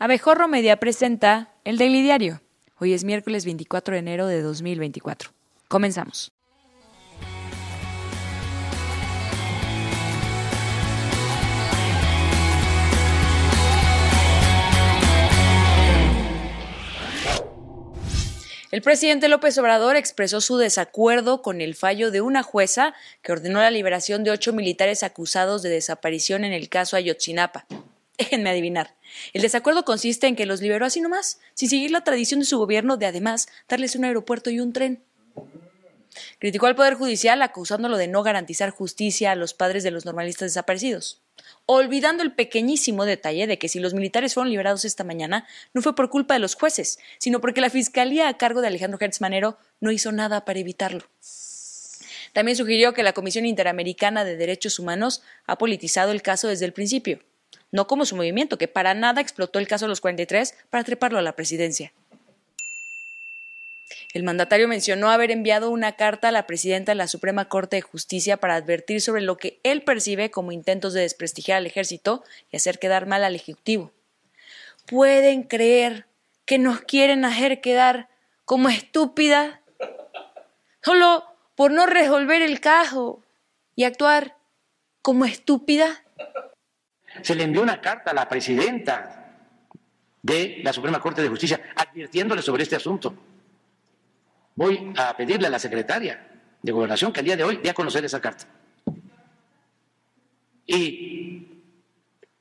Abejorro Media presenta el Daily Diario. Hoy es miércoles 24 de enero de 2024. Comenzamos. El presidente López Obrador expresó su desacuerdo con el fallo de una jueza que ordenó la liberación de ocho militares acusados de desaparición en el caso Ayotzinapa. Déjenme adivinar. El desacuerdo consiste en que los liberó así nomás, sin seguir la tradición de su gobierno de además darles un aeropuerto y un tren. Criticó al Poder Judicial acusándolo de no garantizar justicia a los padres de los normalistas desaparecidos, olvidando el pequeñísimo detalle de que si los militares fueron liberados esta mañana no fue por culpa de los jueces, sino porque la Fiscalía a cargo de Alejandro Hertz Manero no hizo nada para evitarlo. También sugirió que la Comisión Interamericana de Derechos Humanos ha politizado el caso desde el principio no como su movimiento, que para nada explotó el caso de los 43 para treparlo a la presidencia. El mandatario mencionó haber enviado una carta a la presidenta de la Suprema Corte de Justicia para advertir sobre lo que él percibe como intentos de desprestigiar al ejército y hacer quedar mal al Ejecutivo. ¿Pueden creer que nos quieren hacer quedar como estúpida? Solo por no resolver el caso y actuar como estúpida. Se le envió una carta a la presidenta de la Suprema Corte de Justicia advirtiéndole sobre este asunto. Voy a pedirle a la secretaria de Gobernación que al día de hoy dé a conocer esa carta. Y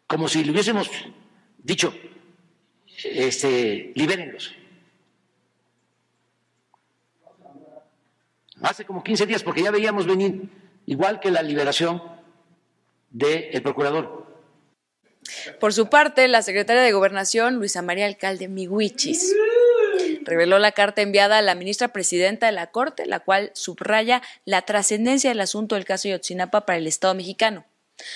como si le hubiésemos dicho, este, libérenlos. Hace como 15 días, porque ya veíamos venir, igual que la liberación del procurador por su parte, la secretaria de Gobernación, Luisa María Alcalde Mihuichis, reveló la carta enviada a la ministra presidenta de la Corte, la cual subraya la trascendencia del asunto del caso Yotzinapa para el Estado mexicano.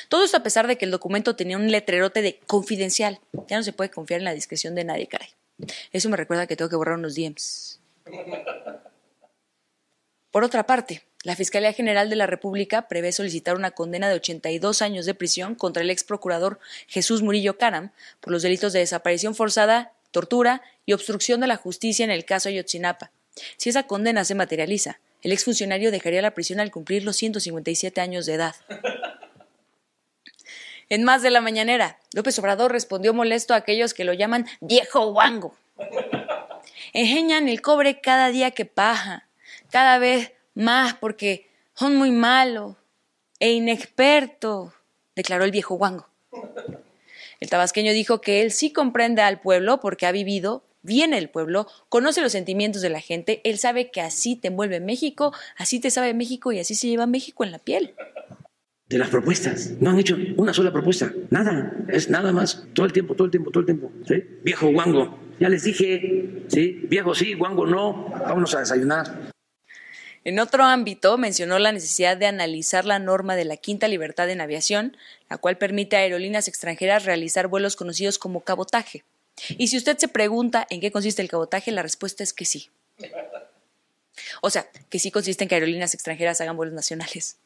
Todo esto a pesar de que el documento tenía un letrerote de confidencial. Ya no se puede confiar en la discreción de nadie, caray. Eso me recuerda que tengo que borrar unos DMs. Por otra parte, la Fiscalía General de la República prevé solicitar una condena de 82 años de prisión contra el ex procurador Jesús Murillo Caram por los delitos de desaparición forzada, tortura y obstrucción de la justicia en el caso Ayotzinapa. Si esa condena se materializa, el exfuncionario dejaría la prisión al cumplir los 157 años de edad. En más de la mañanera, López Obrador respondió molesto a aquellos que lo llaman viejo guango. Engeñan el cobre cada día que paja, cada vez más porque son muy malos e inexpertos, declaró el viejo guango. El tabasqueño dijo que él sí comprende al pueblo porque ha vivido, viene del pueblo, conoce los sentimientos de la gente, él sabe que así te envuelve México, así te sabe México y así se lleva México en la piel. De las propuestas, no han hecho una sola propuesta, nada, es nada más, todo el tiempo, todo el tiempo, todo el tiempo. Viejo guango, ya les dije, ¿sí? viejo sí, guango no, vámonos a desayunar. En otro ámbito, mencionó la necesidad de analizar la norma de la quinta libertad en aviación, la cual permite a aerolíneas extranjeras realizar vuelos conocidos como cabotaje. Y si usted se pregunta en qué consiste el cabotaje, la respuesta es que sí. O sea, que sí consiste en que aerolíneas extranjeras hagan vuelos nacionales.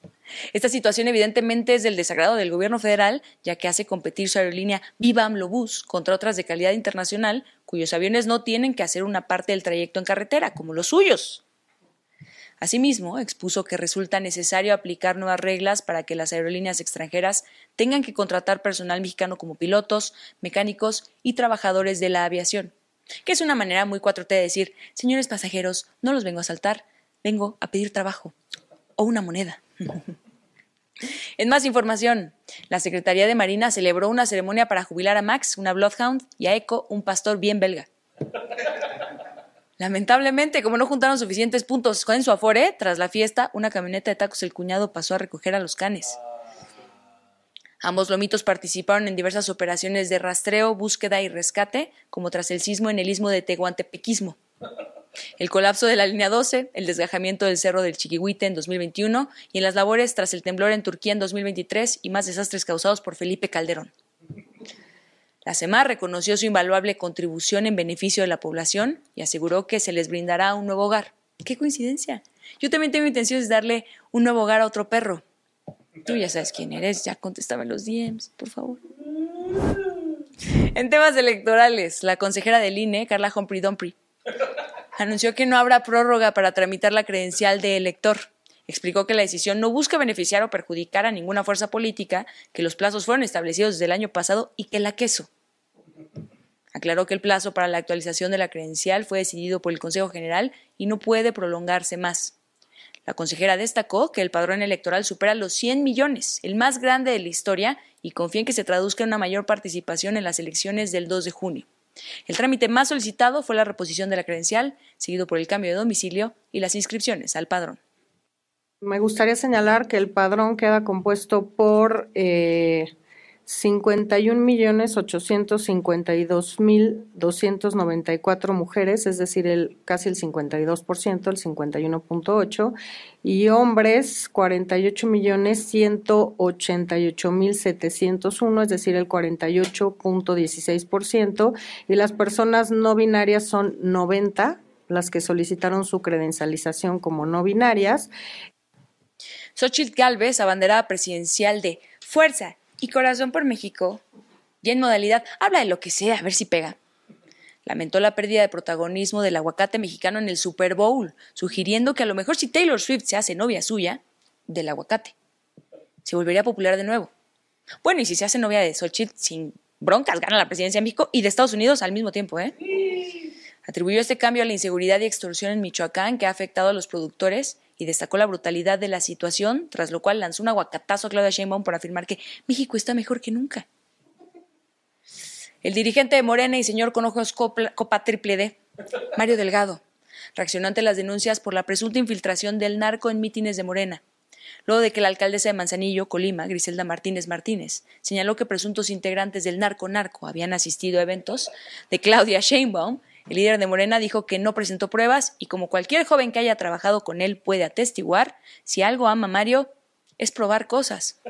Esta situación evidentemente es del desagrado del gobierno federal, ya que hace competir su aerolínea Viva AMLOBUS contra otras de calidad internacional, cuyos aviones no tienen que hacer una parte del trayecto en carretera, como los suyos. Asimismo, expuso que resulta necesario aplicar nuevas reglas para que las aerolíneas extranjeras tengan que contratar personal mexicano como pilotos, mecánicos y trabajadores de la aviación, que es una manera muy 4T de decir, señores pasajeros, no los vengo a saltar, vengo a pedir trabajo o una moneda. En más información, la Secretaría de Marina celebró una ceremonia para jubilar a Max, una Bloodhound, y a Echo, un pastor bien belga. Lamentablemente, como no juntaron suficientes puntos en su afore, tras la fiesta, una camioneta de tacos el cuñado pasó a recoger a los canes. Ambos lomitos participaron en diversas operaciones de rastreo, búsqueda y rescate, como tras el sismo en el istmo de Tehuantepequismo. El colapso de la línea 12, el desgajamiento del cerro del Chiquihuite en 2021 y en las labores tras el temblor en Turquía en 2023 y más desastres causados por Felipe Calderón. La CEMAR reconoció su invaluable contribución en beneficio de la población y aseguró que se les brindará un nuevo hogar. ¡Qué coincidencia! Yo también tengo intenciones de darle un nuevo hogar a otro perro. Tú ya sabes quién eres, ya contéstame los DMs, por favor. En temas electorales, la consejera del INE, Carla Humphrey anunció que no habrá prórroga para tramitar la credencial de elector. Explicó que la decisión no busca beneficiar o perjudicar a ninguna fuerza política, que los plazos fueron establecidos desde el año pasado y que la queso. Aclaró que el plazo para la actualización de la credencial fue decidido por el Consejo General y no puede prolongarse más. La consejera destacó que el padrón electoral supera los 100 millones, el más grande de la historia, y confía en que se traduzca en una mayor participación en las elecciones del 2 de junio. El trámite más solicitado fue la reposición de la credencial, seguido por el cambio de domicilio y las inscripciones al padrón. Me gustaría señalar que el padrón queda compuesto por eh, 51.852.294 mujeres, es decir, el, casi el 52%, el 51.8%, y hombres 48.188.701, es decir, el 48.16%, y las personas no binarias son 90 las que solicitaron su credencialización como no binarias. Xochitl Galvez, abanderada presidencial de Fuerza Corazón por México, y en modalidad habla de lo que sea, a ver si pega. Lamentó la pérdida de protagonismo del aguacate mexicano en el Super Bowl, sugiriendo que a lo mejor si Taylor Swift se hace novia suya, del aguacate, se volvería popular de nuevo. Bueno, y si se hace novia de Xochitl sin broncas, gana la presidencia de México y de Estados Unidos al mismo tiempo, ¿eh? Atribuyó este cambio a la inseguridad y extorsión en Michoacán que ha afectado a los productores y destacó la brutalidad de la situación, tras lo cual lanzó un aguacatazo a Claudia Sheinbaum por afirmar que México está mejor que nunca. El dirigente de Morena y señor con ojos copa triple D, Mario Delgado, reaccionó ante las denuncias por la presunta infiltración del narco en mítines de Morena. Luego de que la alcaldesa de Manzanillo, Colima, Griselda Martínez Martínez, señaló que presuntos integrantes del narco narco habían asistido a eventos de Claudia Sheinbaum el líder de Morena dijo que no presentó pruebas y como cualquier joven que haya trabajado con él puede atestiguar, si algo ama Mario es probar cosas.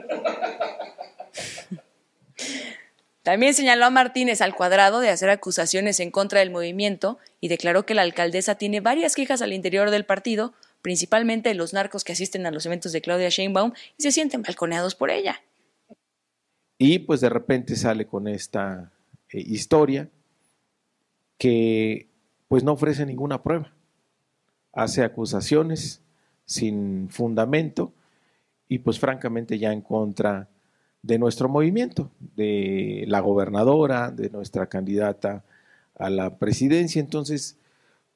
También señaló a Martínez al cuadrado de hacer acusaciones en contra del movimiento y declaró que la alcaldesa tiene varias quejas al interior del partido, principalmente de los narcos que asisten a los eventos de Claudia Sheinbaum y se sienten balconeados por ella. Y pues de repente sale con esta eh, historia que pues no ofrece ninguna prueba. Hace acusaciones sin fundamento y pues francamente ya en contra de nuestro movimiento, de la gobernadora, de nuestra candidata a la presidencia. Entonces,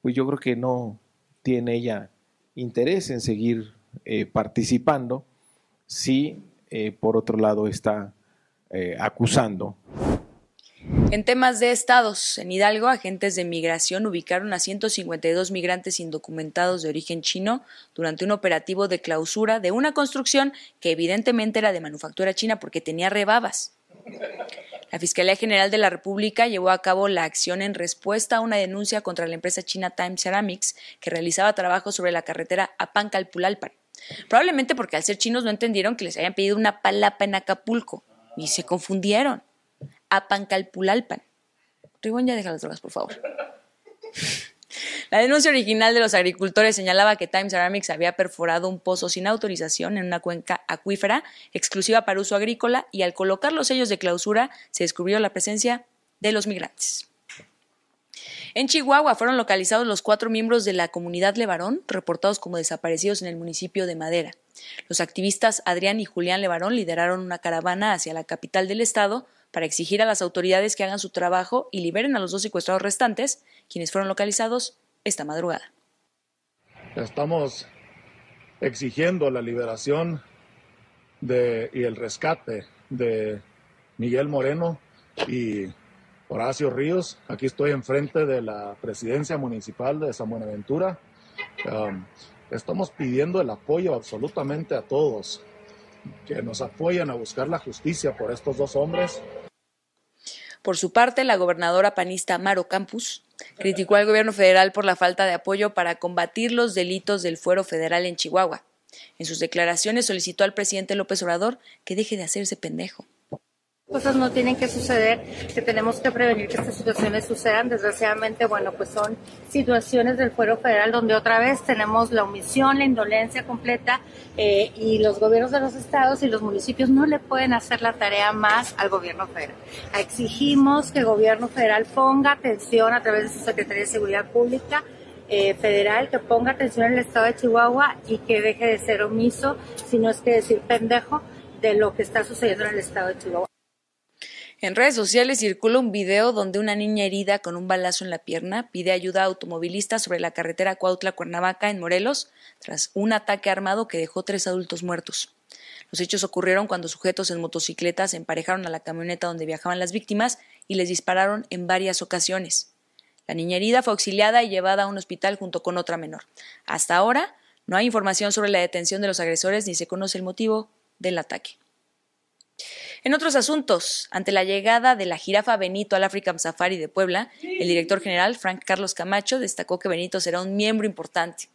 pues yo creo que no tiene ella interés en seguir eh, participando si eh, por otro lado está eh, acusando en temas de estados, en Hidalgo, agentes de migración ubicaron a 152 migrantes indocumentados de origen chino durante un operativo de clausura de una construcción que evidentemente era de manufactura china porque tenía rebabas. La Fiscalía General de la República llevó a cabo la acción en respuesta a una denuncia contra la empresa china Time Ceramics que realizaba trabajo sobre la carretera Apancalpulalpan. Probablemente porque al ser chinos no entendieron que les habían pedido una palapa en Acapulco y se confundieron. Apancalpulalpan. Ribón, ya deja las drogas, por favor. La denuncia original de los agricultores señalaba que Time Ceramics había perforado un pozo sin autorización en una cuenca acuífera exclusiva para uso agrícola y al colocar los sellos de clausura se descubrió la presencia de los migrantes. En Chihuahua fueron localizados los cuatro miembros de la comunidad Levarón, reportados como desaparecidos en el municipio de Madera. Los activistas Adrián y Julián Levarón lideraron una caravana hacia la capital del estado para exigir a las autoridades que hagan su trabajo y liberen a los dos secuestrados restantes, quienes fueron localizados esta madrugada. Estamos exigiendo la liberación de, y el rescate de Miguel Moreno y Horacio Ríos. Aquí estoy enfrente de la presidencia municipal de San Buenaventura. Um, estamos pidiendo el apoyo absolutamente a todos que nos apoyen a buscar la justicia por estos dos hombres. Por su parte, la gobernadora panista Maro Campus criticó al gobierno federal por la falta de apoyo para combatir los delitos del fuero federal en Chihuahua. En sus declaraciones solicitó al presidente López Obrador que deje de hacerse pendejo. Cosas no tienen que suceder, que tenemos que prevenir que estas situaciones sucedan. Desgraciadamente, bueno, pues son situaciones del fuero federal donde otra vez tenemos la omisión, la indolencia completa eh, y los gobiernos de los estados y los municipios no le pueden hacer la tarea más al gobierno federal. Exigimos que el gobierno federal ponga atención a través de su Secretaría de Seguridad Pública eh, federal que ponga atención en el estado de Chihuahua y que deje de ser omiso, si no es que decir pendejo, de lo que está sucediendo en el estado de Chihuahua. En redes sociales circula un video donde una niña herida con un balazo en la pierna pide ayuda a automovilistas sobre la carretera Cuautla-Cuernavaca en Morelos tras un ataque armado que dejó tres adultos muertos. Los hechos ocurrieron cuando sujetos en motocicletas se emparejaron a la camioneta donde viajaban las víctimas y les dispararon en varias ocasiones. La niña herida fue auxiliada y llevada a un hospital junto con otra menor. Hasta ahora no hay información sobre la detención de los agresores ni se conoce el motivo del ataque. En otros asuntos, ante la llegada de la jirafa Benito al African Safari de Puebla, el director general, Frank Carlos Camacho, destacó que Benito será un miembro importante.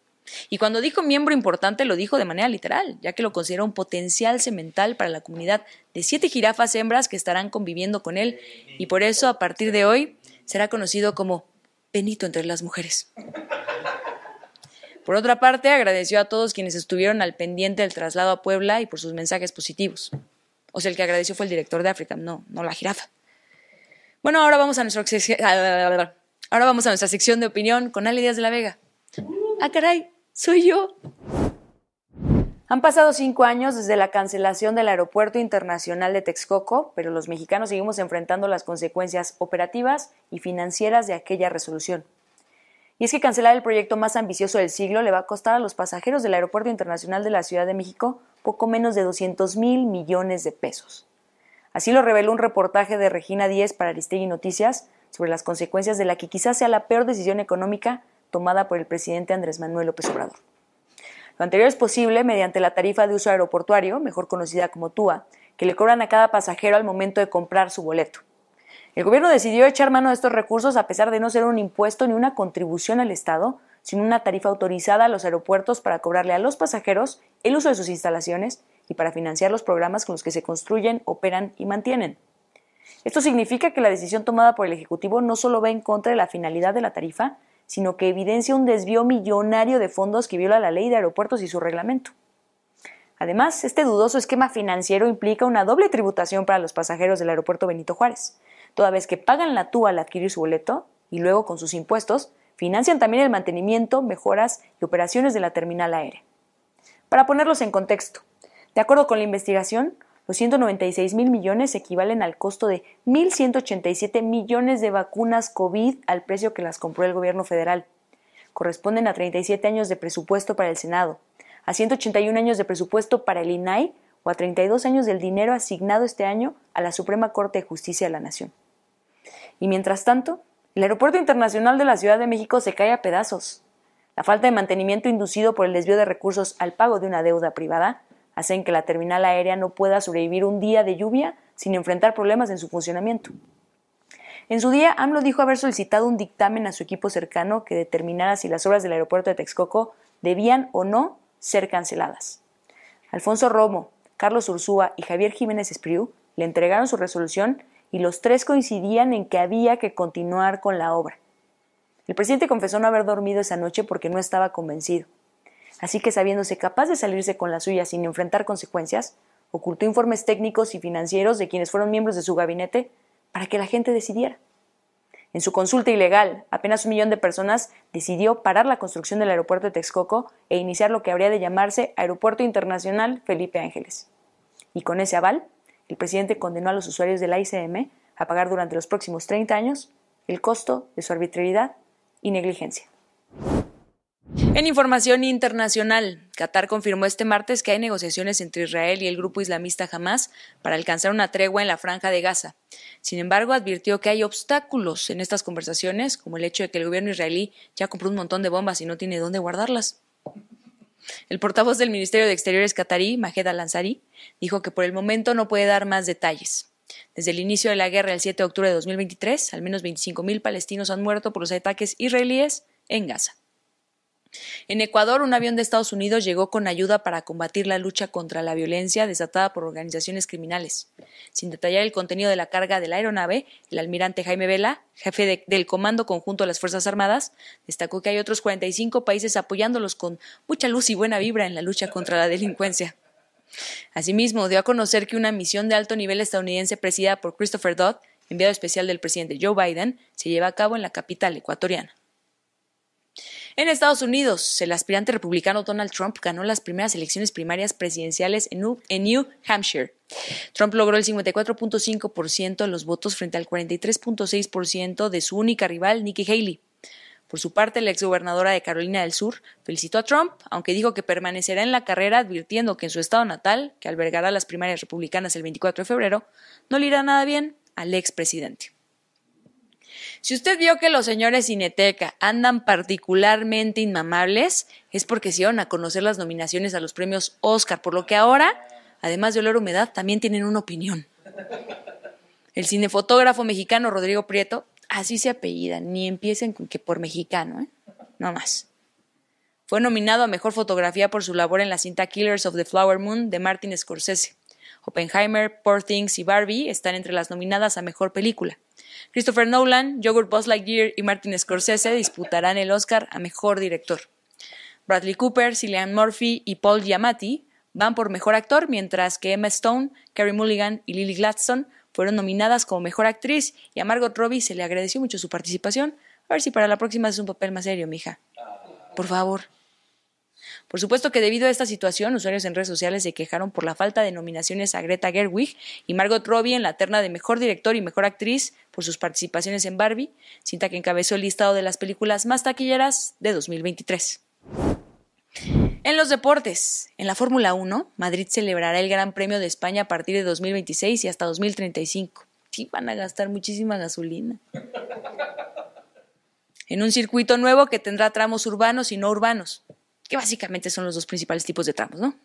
Y cuando dijo miembro importante lo dijo de manera literal, ya que lo considera un potencial semental para la comunidad de siete jirafas hembras que estarán conviviendo con él y por eso a partir de hoy será conocido como Benito entre las mujeres. Por otra parte, agradeció a todos quienes estuvieron al pendiente del traslado a Puebla y por sus mensajes positivos. O sea, el que agradeció fue el director de África, no, no la jirafa. Bueno, ahora vamos a nuestra ahora vamos a nuestra sección de opinión con Ale Díaz de la Vega. Ah, caray, soy yo. Han pasado cinco años desde la cancelación del Aeropuerto Internacional de Texcoco, pero los mexicanos seguimos enfrentando las consecuencias operativas y financieras de aquella resolución. Y es que cancelar el proyecto más ambicioso del siglo le va a costar a los pasajeros del Aeropuerto Internacional de la Ciudad de México poco menos de 200 mil millones de pesos. Así lo reveló un reportaje de Regina Díez para Aristegui Noticias sobre las consecuencias de la que quizás sea la peor decisión económica tomada por el presidente Andrés Manuel López Obrador. Lo anterior es posible mediante la tarifa de uso aeroportuario, mejor conocida como TUA, que le cobran a cada pasajero al momento de comprar su boleto. El gobierno decidió echar mano de estos recursos a pesar de no ser un impuesto ni una contribución al Estado, sino una tarifa autorizada a los aeropuertos para cobrarle a los pasajeros el uso de sus instalaciones y para financiar los programas con los que se construyen, operan y mantienen. Esto significa que la decisión tomada por el Ejecutivo no solo va en contra de la finalidad de la tarifa, sino que evidencia un desvío millonario de fondos que viola la ley de aeropuertos y su reglamento. Además, este dudoso esquema financiero implica una doble tributación para los pasajeros del aeropuerto Benito Juárez, toda vez que pagan la TUA al adquirir su boleto y luego con sus impuestos Financian también el mantenimiento, mejoras y operaciones de la terminal aérea. Para ponerlos en contexto, de acuerdo con la investigación, los 196 mil millones equivalen al costo de 1.187 millones de vacunas COVID al precio que las compró el gobierno federal. Corresponden a 37 años de presupuesto para el Senado, a 181 años de presupuesto para el INAI o a 32 años del dinero asignado este año a la Suprema Corte de Justicia de la Nación. Y mientras tanto, el Aeropuerto Internacional de la Ciudad de México se cae a pedazos. La falta de mantenimiento inducido por el desvío de recursos al pago de una deuda privada hacen que la terminal aérea no pueda sobrevivir un día de lluvia sin enfrentar problemas en su funcionamiento. En su día, AMLO dijo haber solicitado un dictamen a su equipo cercano que determinara si las obras del aeropuerto de Texcoco debían o no ser canceladas. Alfonso Romo, Carlos Ursúa y Javier Jiménez Espriu le entregaron su resolución y los tres coincidían en que había que continuar con la obra. El presidente confesó no haber dormido esa noche porque no estaba convencido. Así que, sabiéndose capaz de salirse con la suya sin enfrentar consecuencias, ocultó informes técnicos y financieros de quienes fueron miembros de su gabinete para que la gente decidiera. En su consulta ilegal, apenas un millón de personas decidió parar la construcción del aeropuerto de Texcoco e iniciar lo que habría de llamarse Aeropuerto Internacional Felipe Ángeles. Y con ese aval, el presidente condenó a los usuarios de la ICM a pagar durante los próximos 30 años el costo de su arbitrariedad y negligencia. En información internacional, Qatar confirmó este martes que hay negociaciones entre Israel y el grupo islamista Hamas para alcanzar una tregua en la franja de Gaza. Sin embargo, advirtió que hay obstáculos en estas conversaciones, como el hecho de que el gobierno israelí ya compró un montón de bombas y no tiene dónde guardarlas. El portavoz del Ministerio de Exteriores catarí, Majed Al-Ansari, dijo que por el momento no puede dar más detalles. Desde el inicio de la guerra el 7 de octubre de 2023, al menos 25.000 palestinos han muerto por los ataques israelíes en Gaza. En Ecuador, un avión de Estados Unidos llegó con ayuda para combatir la lucha contra la violencia desatada por organizaciones criminales. Sin detallar el contenido de la carga de la aeronave, el almirante Jaime Vela, jefe del Comando Conjunto de las Fuerzas Armadas, destacó que hay otros 45 países apoyándolos con mucha luz y buena vibra en la lucha contra la delincuencia. Asimismo, dio a conocer que una misión de alto nivel estadounidense presidida por Christopher Dodd, enviado especial del presidente Joe Biden, se lleva a cabo en la capital ecuatoriana. En Estados Unidos, el aspirante republicano Donald Trump ganó las primeras elecciones primarias presidenciales en New, Hampshire. Trump logró el 54.5% de los votos frente al 43.6% de su única rival, Nikki Haley. Por su parte, la exgobernadora de Carolina del Sur felicitó a Trump, aunque dijo que permanecerá en la carrera advirtiendo que en su estado natal, que albergará las primarias republicanas el 24 de febrero, no le irá nada bien al expresidente. Si usted vio que los señores Cineteca andan particularmente inmamables, es porque se iban a conocer las nominaciones a los premios Oscar, por lo que ahora, además de olor humedad, también tienen una opinión. El cinefotógrafo mexicano Rodrigo Prieto, así se apellida, ni empiecen con que por mexicano, ¿eh? No más. Fue nominado a Mejor Fotografía por su labor en la cinta Killers of the Flower Moon de Martin Scorsese. Oppenheimer, Poor Things y Barbie están entre las nominadas a Mejor Película. Christopher Nolan, Yogurt Buzz Lightyear y Martin Scorsese disputarán el Oscar a Mejor Director. Bradley Cooper, Cillian Murphy y Paul Giamatti van por Mejor Actor, mientras que Emma Stone, Carey Mulligan y Lily Gladstone fueron nominadas como Mejor Actriz y a Margot Robbie se le agradeció mucho su participación. A ver si para la próxima es un papel más serio, mija. Por favor. Por supuesto que debido a esta situación, usuarios en redes sociales se quejaron por la falta de nominaciones a Greta Gerwig y Margot Robbie en la terna de Mejor Director y Mejor Actriz por sus participaciones en Barbie, cinta que encabezó el listado de las películas más taquilleras de 2023. En los deportes, en la Fórmula 1, Madrid celebrará el Gran Premio de España a partir de 2026 y hasta 2035. Sí, van a gastar muchísima gasolina. En un circuito nuevo que tendrá tramos urbanos y no urbanos que básicamente son los dos principales tipos de tramos, ¿no?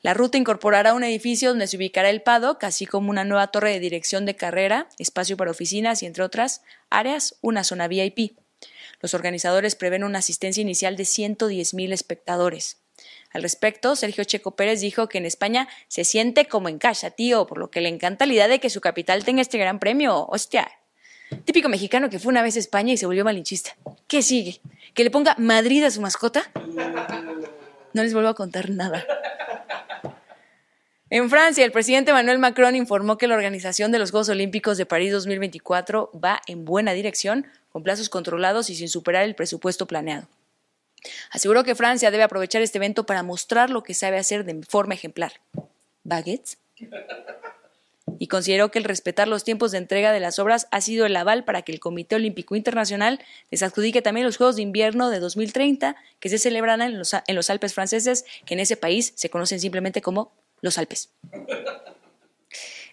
La ruta incorporará un edificio donde se ubicará el paddock, así como una nueva torre de dirección de carrera, espacio para oficinas y, entre otras áreas, una zona VIP. Los organizadores prevén una asistencia inicial de 110.000 espectadores. Al respecto, Sergio Checo Pérez dijo que en España se siente como en casa, tío, por lo que le encanta la idea de que su capital tenga este gran premio. Hostia. Típico mexicano que fue una vez a España y se volvió malinchista. ¿Qué sigue? que le ponga Madrid a su mascota, no les vuelvo a contar nada. En Francia, el presidente Emmanuel Macron informó que la organización de los Juegos Olímpicos de París 2024 va en buena dirección, con plazos controlados y sin superar el presupuesto planeado. Aseguró que Francia debe aprovechar este evento para mostrar lo que sabe hacer de forma ejemplar. ¿Baguettes? Y consideró que el respetar los tiempos de entrega de las obras ha sido el aval para que el Comité Olímpico Internacional les adjudique también los Juegos de Invierno de 2030 que se celebrarán en los, en los Alpes franceses, que en ese país se conocen simplemente como los Alpes.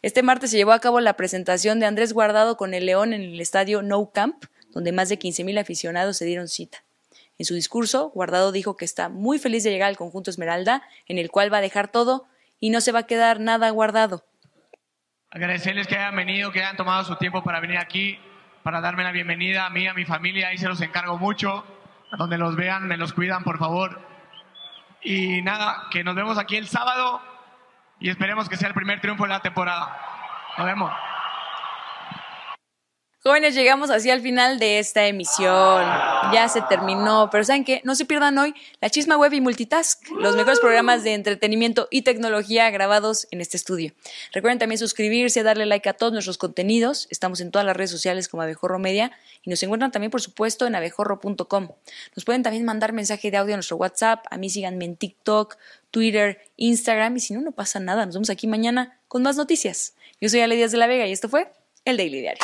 Este martes se llevó a cabo la presentación de Andrés Guardado con el León en el estadio No Camp, donde más de 15.000 aficionados se dieron cita. En su discurso, Guardado dijo que está muy feliz de llegar al conjunto Esmeralda, en el cual va a dejar todo y no se va a quedar nada guardado. Agradecerles que hayan venido, que hayan tomado su tiempo para venir aquí, para darme la bienvenida a mí, a mi familia, ahí se los encargo mucho. Donde los vean, me los cuidan, por favor. Y nada, que nos vemos aquí el sábado y esperemos que sea el primer triunfo de la temporada. Nos vemos. Jóvenes, llegamos así al final de esta emisión. Ya se terminó, pero ¿saben qué? No se pierdan hoy la Chisma Web y Multitask, los mejores programas de entretenimiento y tecnología grabados en este estudio. Recuerden también suscribirse, darle like a todos nuestros contenidos. Estamos en todas las redes sociales como Abejorro Media y nos encuentran también, por supuesto, en abejorro.com. Nos pueden también mandar mensaje de audio a nuestro WhatsApp. A mí síganme en TikTok, Twitter, Instagram y si no, no pasa nada. Nos vemos aquí mañana con más noticias. Yo soy Ale Díaz de la Vega y esto fue El Daily Diario.